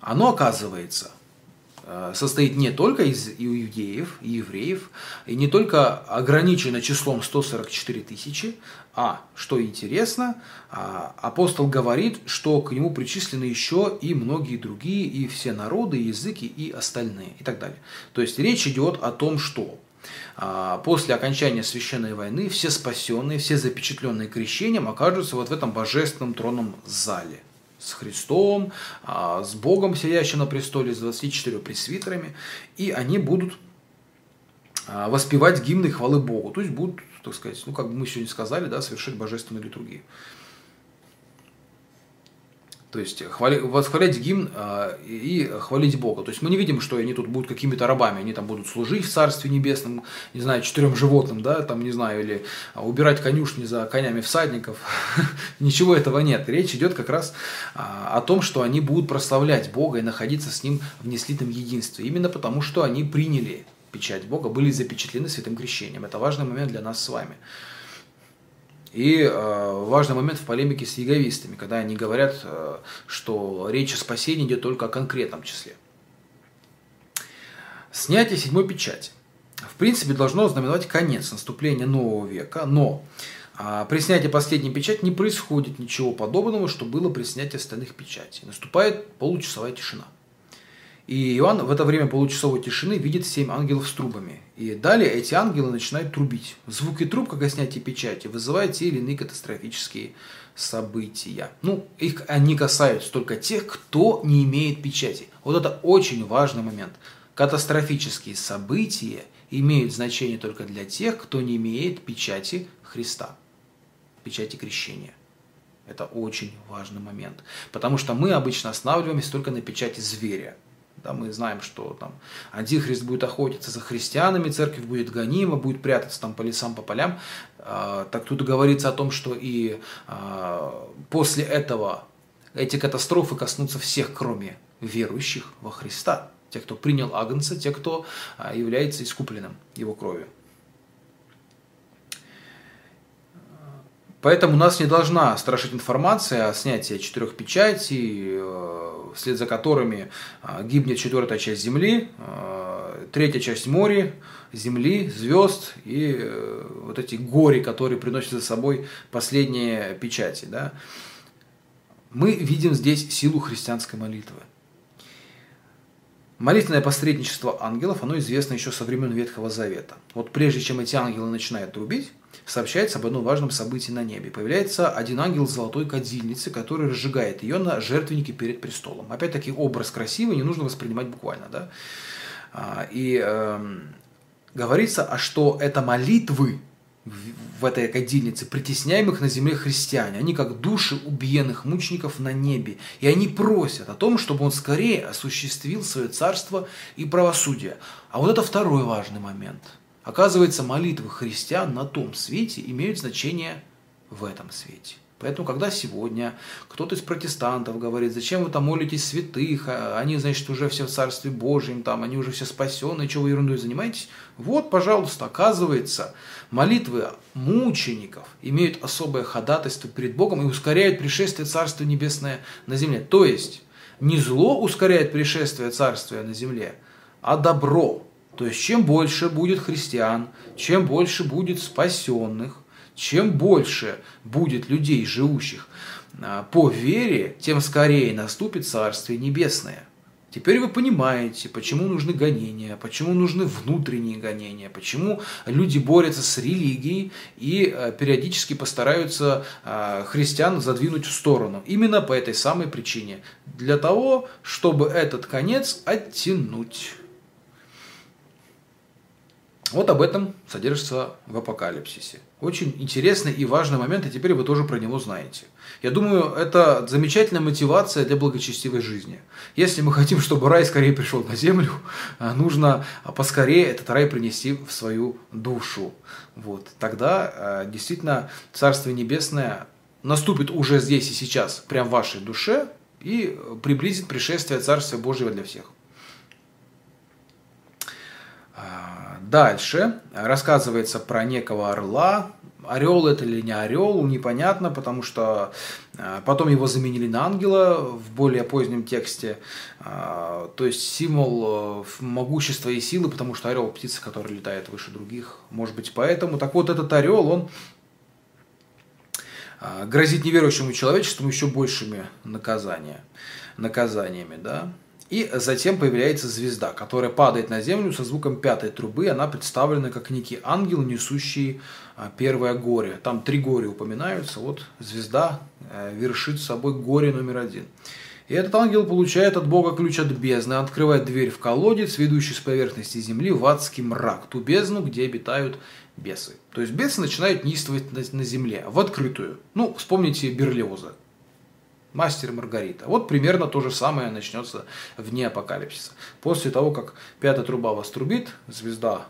оно оказывается э, состоит не только из иудеев и евреев, и не только ограничено числом 144 тысячи, а, что интересно, а, апостол говорит, что к нему причислены еще и многие другие, и все народы, и языки, и остальные, и так далее. То есть речь идет о том, что после окончания священной войны все спасенные, все запечатленные крещением окажутся вот в этом божественном тронном зале. С Христом, а, с Богом, сидящим на престоле, с 24 пресвитерами, и они будут а, воспевать гимны хвалы Богу, то есть будут, так сказать, ну, как мы сегодня сказали, да, совершить божественную литургию. То есть хвали, восхвалять гимн э, и хвалить Бога. То есть мы не видим, что они тут будут какими-то рабами, они там будут служить в Царстве Небесном, не знаю, четырем животным, да, там, не знаю, или убирать конюшни за конями всадников. (laughs) Ничего этого нет. Речь идет как раз э, о том, что они будут прославлять Бога и находиться с Ним в неслитом единстве. Именно потому, что они приняли печать Бога, были запечатлены святым крещением. Это важный момент для нас с вами. И э, важный момент в полемике с яговистами, когда они говорят, э, что речь о спасении идет только о конкретном числе. Снятие седьмой печати. В принципе, должно знаменовать конец наступления нового века, но э, при снятии последней печати не происходит ничего подобного, что было при снятии остальных печатей. Наступает получасовая тишина. И Иоанн в это время получасовой тишины видит семь ангелов с трубами. И далее эти ангелы начинают трубить. Звуки труб, как о снятии печати, вызывают те или иные катастрофические события. Ну, их они касаются только тех, кто не имеет печати. Вот это очень важный момент. Катастрофические события имеют значение только для тех, кто не имеет печати Христа, печати крещения. Это очень важный момент. Потому что мы обычно останавливаемся только на печати зверя. Да, мы знаем, что там Антихрист будет охотиться за христианами, церковь будет гонима, будет прятаться там по лесам, по полям. А, так тут говорится о том, что и а, после этого эти катастрофы коснутся всех, кроме верующих во Христа. Тех, кто принял Агнца, тех, кто а, является искупленным его кровью. Поэтому нас не должна страшить информация о снятии четырех печатей, э, вслед за которыми э, гибнет четвертая часть Земли, э, третья часть моря, Земли, звезд и вот эти гори, которые приносят за собой последние печати. Да? Мы видим здесь силу христианской молитвы. Молитвенное посредничество ангелов, оно известно еще со времен Ветхого Завета. Вот прежде чем эти ангелы начинают трубить, сообщается об одном важном событии на небе. Появляется один ангел золотой кадильницы, который разжигает ее на жертвеннике перед престолом. Опять-таки образ красивый, не нужно воспринимать буквально. Да? А, и э, говорится, а что это молитвы в этой кадильнице, притесняемых на земле христиане. Они как души убиенных мучеников на небе. И они просят о том, чтобы он скорее осуществил свое царство и правосудие. А вот это второй важный момент. Оказывается, молитвы христиан на том свете имеют значение в этом свете. Поэтому, когда сегодня кто-то из протестантов говорит, зачем вы там молитесь святых, а они, значит, уже все в Царстве Божьем, там, они уже все спасены, чего вы ерундой занимаетесь? Вот, пожалуйста, оказывается, молитвы мучеников имеют особое ходатайство перед Богом и ускоряют пришествие Царства Небесное на земле. То есть, не зло ускоряет пришествие Царствия на земле, а добро. То есть, чем больше будет христиан, чем больше будет спасенных, чем больше будет людей, живущих а, по вере, тем скорее наступит Царствие Небесное. Теперь вы понимаете, почему нужны гонения, почему нужны внутренние гонения, почему люди борются с религией и а, периодически постараются а, христиан задвинуть в сторону. Именно по этой самой причине. Для того, чтобы этот конец оттянуть. Вот об этом содержится в апокалипсисе. Очень интересный и важный момент, и теперь вы тоже про него знаете. Я думаю, это замечательная мотивация для благочестивой жизни. Если мы хотим, чтобы рай скорее пришел на землю, нужно поскорее этот рай принести в свою душу. Вот. Тогда э, действительно Царствие Небесное наступит уже здесь и сейчас, прямо в вашей душе, и приблизит пришествие Царствия Божьего для всех. Дальше рассказывается про некого орла. Орел это или не орел, непонятно, потому что э, потом его заменили на ангела в более позднем тексте. Э, то есть символ э, могущества и силы, потому что орел птица, которая летает выше других. Может быть поэтому. Так вот этот орел, он грозит неверующему человечеству еще большими наказания, наказаниями. Да? И затем появляется звезда, которая падает на землю со звуком пятой трубы. Она представлена как некий ангел, несущий а, первое горе. Там три горя упоминаются. Вот звезда э, вершит собой горе номер один. И этот ангел получает от Бога ключ от бездны, открывает дверь в колодец, ведущий с поверхности земли в адский мрак, ту бездну, где обитают бесы. То есть бесы начинают неистовать на, земле, в открытую. Ну, вспомните Берлиоза, Мастер и Маргарита. Вот примерно то же самое начнется вне апокалипсиса. После того, как пятая труба вас трубит, звезда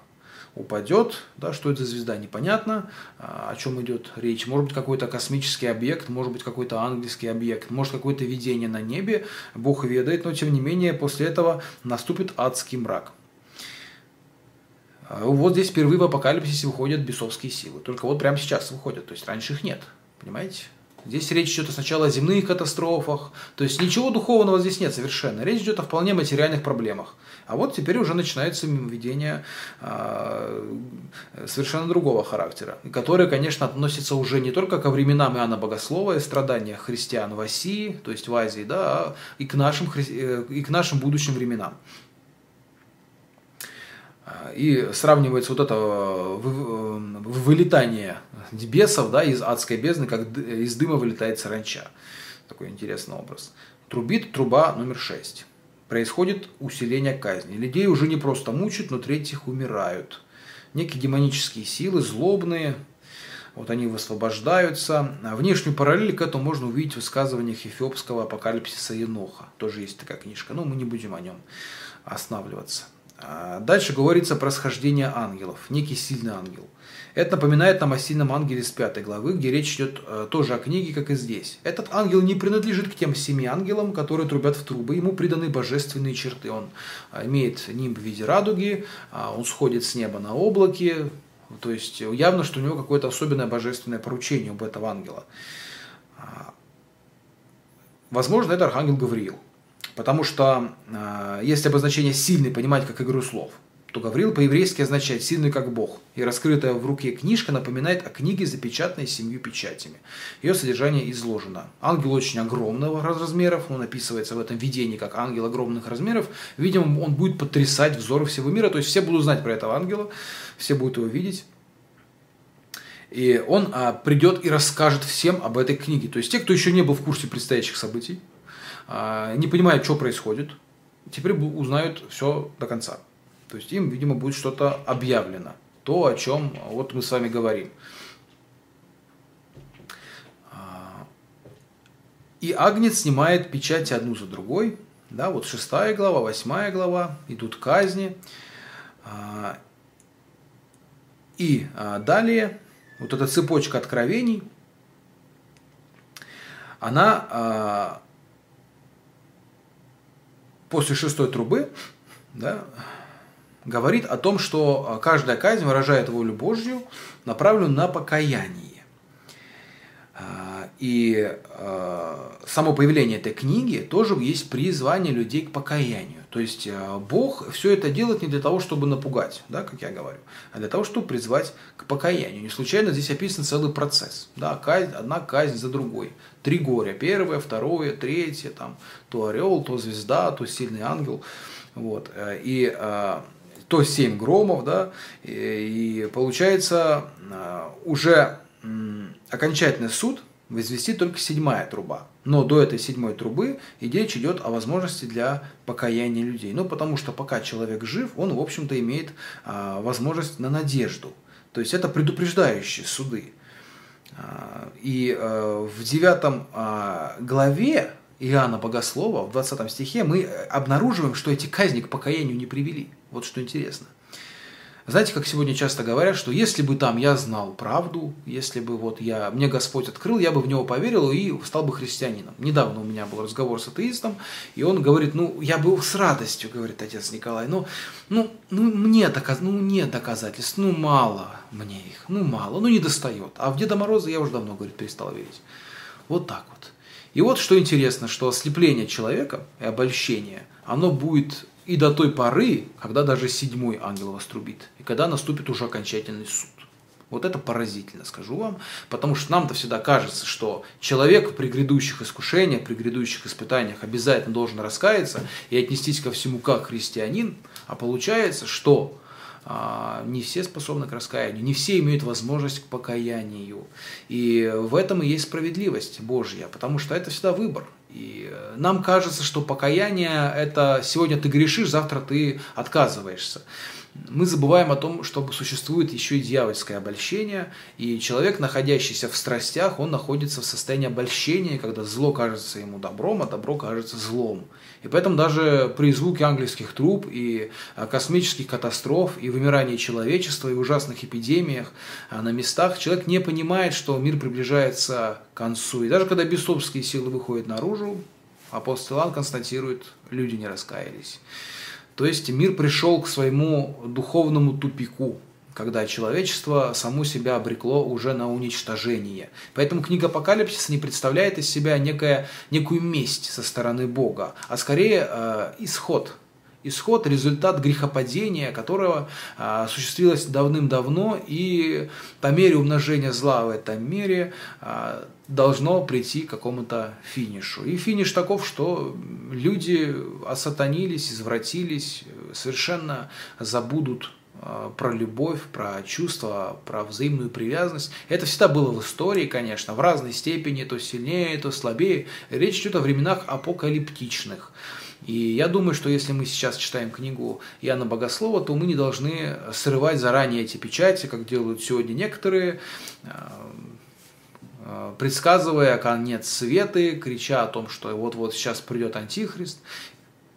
упадет, да, что это за звезда, непонятно, а, о чем идет речь. Может быть, какой-то космический объект, может быть, какой-то ангельский объект, может, какое-то видение на небе, Бог ведает, но, тем не менее, после этого наступит адский мрак. А, вот здесь впервые в апокалипсисе выходят бесовские силы. Только вот прямо сейчас выходят, то есть раньше их нет. Понимаете? Здесь речь идет сначала о земных катастрофах, то есть ничего духовного здесь нет совершенно. Речь идет о вполне материальных проблемах. А вот теперь уже начинается видение э, совершенно другого характера, которое, конечно, относится уже не только ко временам Иоанна Богослова и страдания христиан в России, то есть в Азии, да, а и к нашим, э, и к нашим будущим временам. И сравнивается вот это э, вылетание бесов да, из адской бездны, как из дыма вылетает саранча. Такой интересный образ. Трубит труба номер 6. Происходит усиление казни. Людей уже не просто мучают, но третьих умирают. Некие демонические силы, злобные, вот они высвобождаются. Внешнюю параллель к этому можно увидеть в высказываниях эфиопского апокалипсиса Еноха. Тоже есть такая книжка, но мы не будем о нем останавливаться. А дальше говорится про схождение ангелов, некий сильный ангел. Это напоминает нам о сильном ангеле с пятой главы, где речь идет э, тоже о книге, как и здесь. Этот ангел не принадлежит к тем семи ангелам, которые трубят в трубы. Ему приданы божественные черты. Он э, имеет нимб в виде радуги, а он сходит с неба на облаке. То есть явно, что у него какое-то особенное божественное поручение об этого ангела. А, возможно, это архангел Гавриил. Потому что э, если обозначение сильный понимать как игру слов, то Гавриил по-еврейски означает «сильный как Бог», и раскрытая в руке книжка напоминает о книге, запечатанной семью печатями. Ее содержание изложено. Ангел очень огромного размеров, он описывается в этом видении как ангел огромных размеров. Видимо, он будет потрясать взоры всего мира, то есть все будут знать про этого ангела, все будут его видеть. И он а, придет и расскажет всем об этой книге. То есть те, кто еще не был в курсе предстоящих событий, не понимают, что происходит, теперь узнают все до конца. То есть им, видимо, будет что-то объявлено. То, о чем вот мы с вами говорим. А, и Агнец снимает печати одну за другой. Да, вот шестая глава, восьмая глава, идут казни. А, и а, далее вот эта цепочка откровений, она после шестой трубы, да, говорит о том, что а, каждая казнь выражает волю Божью, направленную на покаяние. А, и а, само появление этой книги тоже есть призвание людей к покаянию. То есть Бог все это делает не для того, чтобы напугать, да, как я говорю, а для того, чтобы призвать к покаянию. Не случайно здесь описан целый процесс. Да, казнь, одна казнь за другой. Три горя. Первое, второе, третье, там, то орел, то звезда, то сильный ангел. Вот. Э, и то 7 громов, да, и, получается уже окончательный суд возвестит только седьмая труба. Но до этой седьмой трубы и речь идет о возможности для покаяния людей. Ну, потому что пока человек жив, он, в общем-то, имеет а, возможность на надежду. То есть это предупреждающие суды. А, и а, в девятом а, главе Иоанна Богослова, в 20 стихе, мы обнаруживаем, что эти казни к покаянию не привели. Вот что интересно. Знаете, как сегодня часто говорят, что если бы там я знал правду, если бы вот я, мне Господь открыл, я бы в него поверил и стал бы христианином. Недавно у меня был разговор с атеистом, и он говорит, ну, я бы с радостью, говорит отец Николай, но ну, ну, мне доказ, ну, нет доказательств, ну, мало мне их, ну, мало, ну, не достает. А в Деда Мороза я уже давно, говорит, перестал верить. Вот так вот. И вот что интересно, что ослепление человека и обольщение, оно будет и до той поры, когда даже седьмой ангел вас трубит, и когда наступит уже окончательный суд. Вот это поразительно, скажу вам, потому что нам-то всегда кажется, что человек при грядущих искушениях, при грядущих испытаниях обязательно должен раскаяться и отнестись ко всему как христианин, а получается, что а, не все способны к раскаянию, не все имеют возможность к покаянию. И в этом и есть справедливость Божья, потому что это всегда выбор. И э, нам кажется, что покаяние – это сегодня ты грешишь, завтра ты отказываешься мы забываем о том, что существует еще и дьявольское обольщение, и человек, находящийся в страстях, он находится в состоянии обольщения, когда зло кажется ему добром, а добро кажется злом. И поэтому даже при звуке английских труб и а, космических катастроф, и вымирании человечества, и ужасных эпидемиях а, на местах, человек не понимает, что мир приближается к концу. И даже когда бесовские силы выходят наружу, апостол Иоанн констатирует, люди не раскаялись. То есть мир пришел к своему духовному тупику, когда человечество само себя обрекло уже на уничтожение. Поэтому книга Апокалипсиса не представляет из себя некая, некую месть со стороны Бога, а скорее э, исход – исход, результат грехопадения, которого а, осуществилось давным-давно, и по мере умножения зла в этом мире а, должно прийти к какому-то финишу. И финиш таков, что люди осатанились, извратились, совершенно забудут а, про любовь, про чувства, про взаимную привязанность. Это всегда было в истории, конечно, в разной степени, то сильнее, то слабее. Речь идет о временах апокалиптичных. И я думаю, что если мы сейчас читаем книгу Иоанна Богослова, то мы не должны срывать заранее эти печати, как делают сегодня некоторые, э, э, предсказывая конец света, крича о том, что вот-вот сейчас придет Антихрист.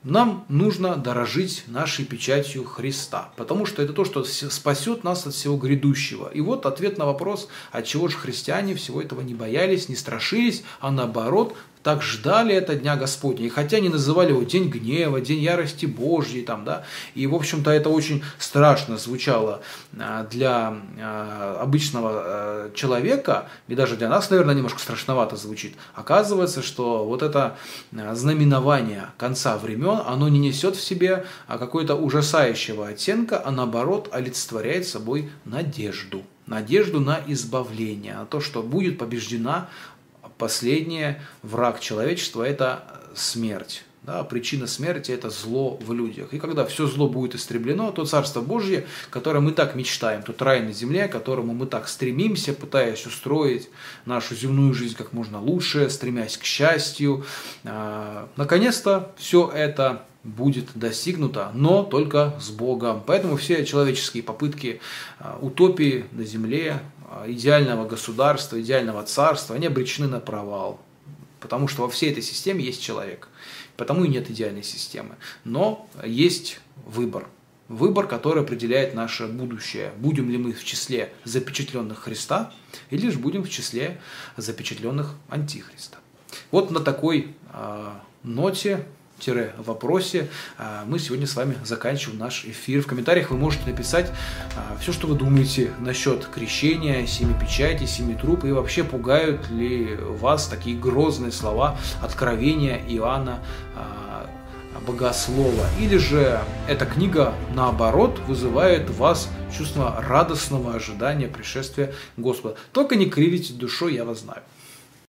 Нам нужно дорожить нашей печатью Христа, потому что это то, что спасет нас от всего грядущего. И вот ответ на вопрос, от чего же христиане всего этого не боялись, не страшились, а наоборот так ждали это Дня Господня. И хотя они называли его День гнева, День ярости Божьей, там, да, и, в общем-то, это очень страшно звучало а, для а, обычного а, человека, и даже для нас, наверное, немножко страшновато звучит. Оказывается, что вот это знаменование конца времен, оно не несет в себе какой-то ужасающего оттенка, а наоборот олицетворяет собой надежду надежду на избавление, на то, что будет побеждена последняя враг человечества – это смерть. Да, причина смерти – это зло в людях. И когда все зло будет истреблено, то Царство Божье, которое мы так мечтаем, тот рай на земле, к которому мы так стремимся, пытаясь устроить нашу земную жизнь как можно лучше, стремясь к счастью, а, наконец-то все это будет достигнуто, но только с Богом. Поэтому все человеческие попытки а, утопии на земле, а, идеального государства, идеального царства, они обречены на провал. Потому что во всей этой системе есть человек. Потому и нет идеальной системы. Но есть выбор. Выбор, который определяет наше будущее. Будем ли мы в числе запечатленных Христа, или же будем в числе запечатленных Антихриста. Вот на такой э, ноте вопросе а, мы сегодня с вами заканчиваем наш эфир. В комментариях вы можете написать а, все, что вы думаете насчет крещения, семи печати, семи труп и вообще пугают ли вас такие грозные слова откровения Иоанна а, Богослова. Или же эта книга, наоборот, вызывает в вас чувство радостного ожидания пришествия Господа. Только не кривите душой, я вас знаю.